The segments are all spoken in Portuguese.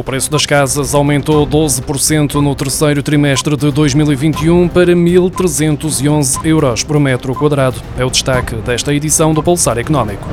O preço das casas aumentou 12% no terceiro trimestre de 2021 para 1.311 euros por metro quadrado. É o destaque desta edição do Pulsar Económico.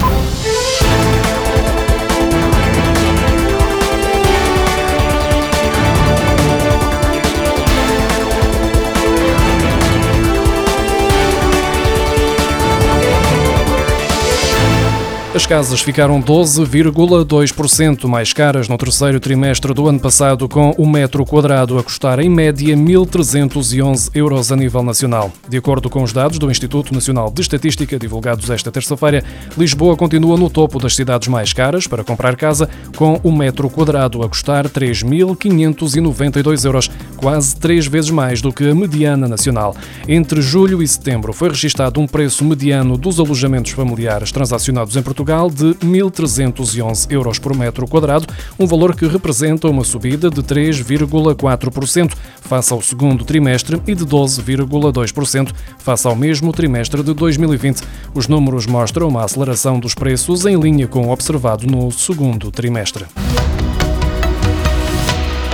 As casas ficaram 12,2% mais caras no terceiro trimestre do ano passado, com o metro quadrado a custar em média 1.311 euros a nível nacional. De acordo com os dados do Instituto Nacional de Estatística, divulgados esta terça-feira, Lisboa continua no topo das cidades mais caras para comprar casa, com o metro quadrado a custar 3.592 euros, quase três vezes mais do que a mediana nacional. Entre julho e setembro foi registado um preço mediano dos alojamentos familiares transacionados em Portugal Portugal de 1.311 euros por metro quadrado, um valor que representa uma subida de 3,4% face ao segundo trimestre e de 12,2% face ao mesmo trimestre de 2020. Os números mostram uma aceleração dos preços em linha com o observado no segundo trimestre.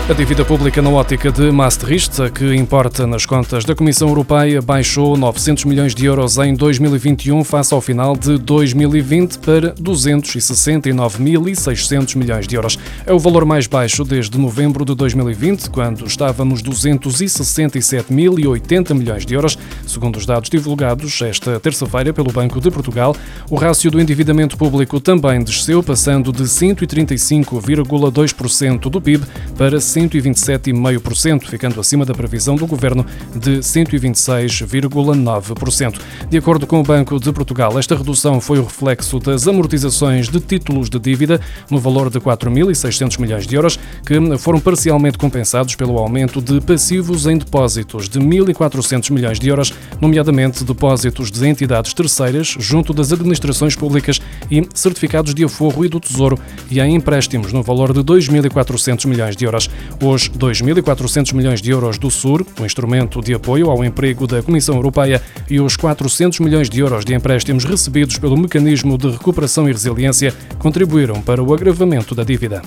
A dívida pública na ótica de Maastricht, que importa nas contas da Comissão Europeia, baixou 900 milhões de euros em 2021 face ao final de 2020 para 269.600 milhões de euros. É o valor mais baixo desde novembro de 2020, quando estava nos 267.080 milhões de euros, segundo os dados divulgados esta terça-feira pelo Banco de Portugal. O rácio do endividamento público também desceu, passando de 135,2% do PIB para 127,5%, ficando acima da previsão do governo de 126,9%. De acordo com o Banco de Portugal, esta redução foi o reflexo das amortizações de títulos de dívida no valor de 4.600 milhões de euros, que foram parcialmente compensados pelo aumento de passivos em depósitos de 1.400 milhões de euros, nomeadamente depósitos de entidades terceiras junto das administrações públicas e certificados de aforro e do Tesouro, e em empréstimos no valor de 2.400 milhões de euros. Os 2.400 milhões de euros do SUR, o instrumento de apoio ao emprego da Comissão Europeia, e os 400 milhões de euros de empréstimos recebidos pelo Mecanismo de Recuperação e Resiliência contribuíram para o agravamento da dívida.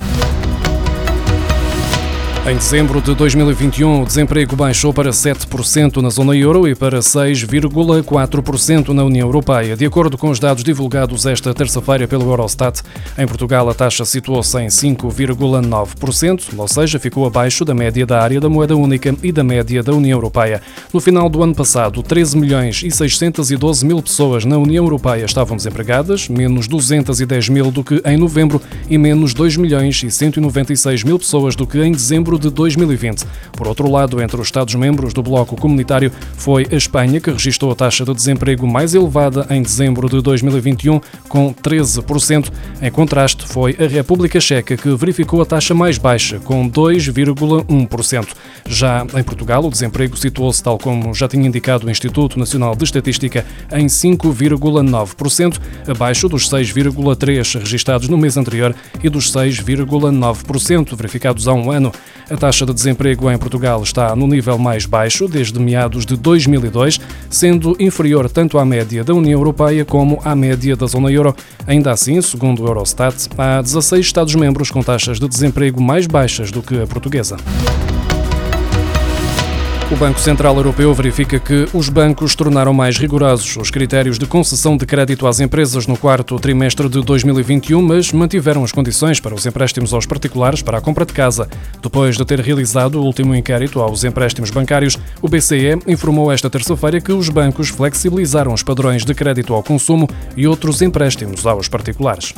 Em dezembro de 2021, o desemprego baixou para 7% na zona euro e para 6,4% na União Europeia. De acordo com os dados divulgados esta terça-feira pelo Eurostat, em Portugal a taxa situou-se em 5,9%, ou seja, ficou abaixo da média da área da moeda única e da média da União Europeia. No final do ano passado, 13 milhões e 612 mil pessoas na União Europeia estavam desempregadas, menos 210 mil do que em novembro e menos 2 milhões e 196 mil pessoas do que em dezembro de 2020. Por outro lado, entre os Estados-membros do bloco comunitário, foi a Espanha que registrou a taxa de desemprego mais elevada em dezembro de 2021, com 13%. Em contraste, foi a República Checa que verificou a taxa mais baixa, com 2,1%. Já em Portugal, o desemprego situou-se, tal como já tinha indicado o Instituto Nacional de Estatística, em 5,9%, abaixo dos 6,3% registados no mês anterior e dos 6,9% verificados há um ano. A taxa de desemprego em Portugal está no nível mais baixo desde meados de 2002, sendo inferior tanto à média da União Europeia como à média da zona euro. Ainda assim, segundo o Eurostat, há 16 Estados-membros com taxas de desemprego mais baixas do que a portuguesa. O Banco Central Europeu verifica que os bancos tornaram mais rigorosos os critérios de concessão de crédito às empresas no quarto trimestre de 2021, mas mantiveram as condições para os empréstimos aos particulares para a compra de casa. Depois de ter realizado o último inquérito aos empréstimos bancários, o BCE informou esta terça-feira que os bancos flexibilizaram os padrões de crédito ao consumo e outros empréstimos aos particulares.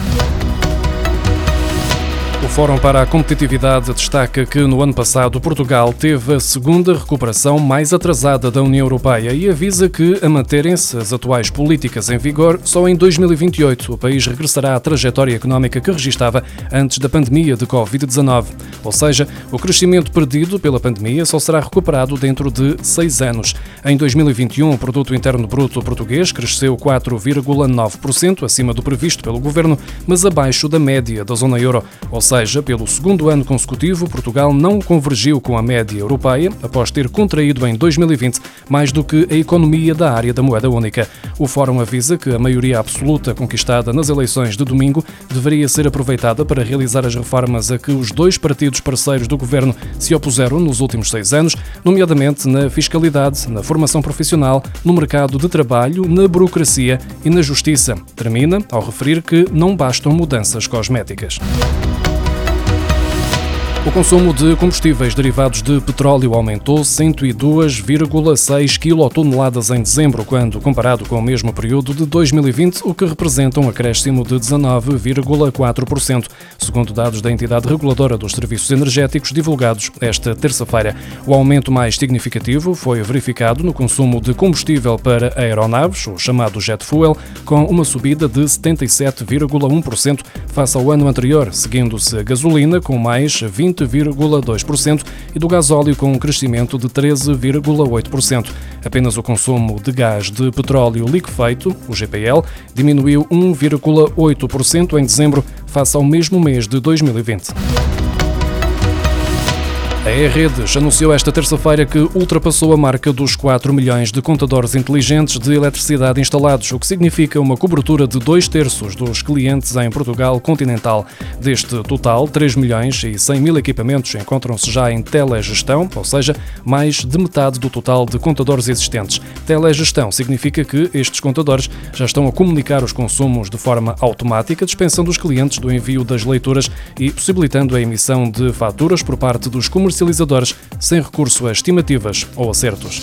O Fórum para a Competitividade destaca que no ano passado Portugal teve a segunda recuperação mais atrasada da União Europeia e avisa que, a manterem-se as atuais políticas em vigor, só em 2028 o país regressará à trajetória económica que registava antes da pandemia de Covid-19. Ou seja, o crescimento perdido pela pandemia só será recuperado dentro de seis anos. Em 2021, o Produto Interno Bruto português cresceu 4,9%, acima do previsto pelo governo, mas abaixo da média da zona euro. Ou seja, pelo segundo ano consecutivo, Portugal não convergiu com a média europeia, após ter contraído em 2020 mais do que a economia da área da moeda única. O Fórum avisa que a maioria absoluta conquistada nas eleições de domingo deveria ser aproveitada para realizar as reformas a que os dois partidos parceiros do governo se opuseram nos últimos seis anos, nomeadamente na fiscalidade, na formação profissional, no mercado de trabalho, na burocracia e na justiça. Termina ao referir que não bastam mudanças cosméticas. O consumo de combustíveis derivados de petróleo aumentou 102,6 quilotoneladas em dezembro, quando comparado com o mesmo período de 2020, o que representa um acréscimo de 19,4%, segundo dados da entidade reguladora dos serviços energéticos divulgados esta terça-feira. O aumento mais significativo foi verificado no consumo de combustível para aeronaves, o chamado jet fuel, com uma subida de 77,1% face ao ano anterior, seguindo-se a gasolina com mais 20 20,2% e do gasóleo com um crescimento de 13,8%. Apenas o consumo de gás de petróleo liquefeito, o GPL, diminuiu 1,8% em dezembro face ao mesmo mês de 2020. A E-Redes anunciou esta terça-feira que ultrapassou a marca dos 4 milhões de contadores inteligentes de eletricidade instalados, o que significa uma cobertura de dois terços dos clientes em Portugal continental. Deste total, 3 milhões e 100 mil equipamentos encontram-se já em telegestão, ou seja, mais de metade do total de contadores existentes. Telegestão significa que estes contadores já estão a comunicar os consumos de forma automática, dispensando os clientes do envio das leituras e possibilitando a emissão de faturas por parte dos comerciantes comercializadores sem recurso a estimativas ou acertos.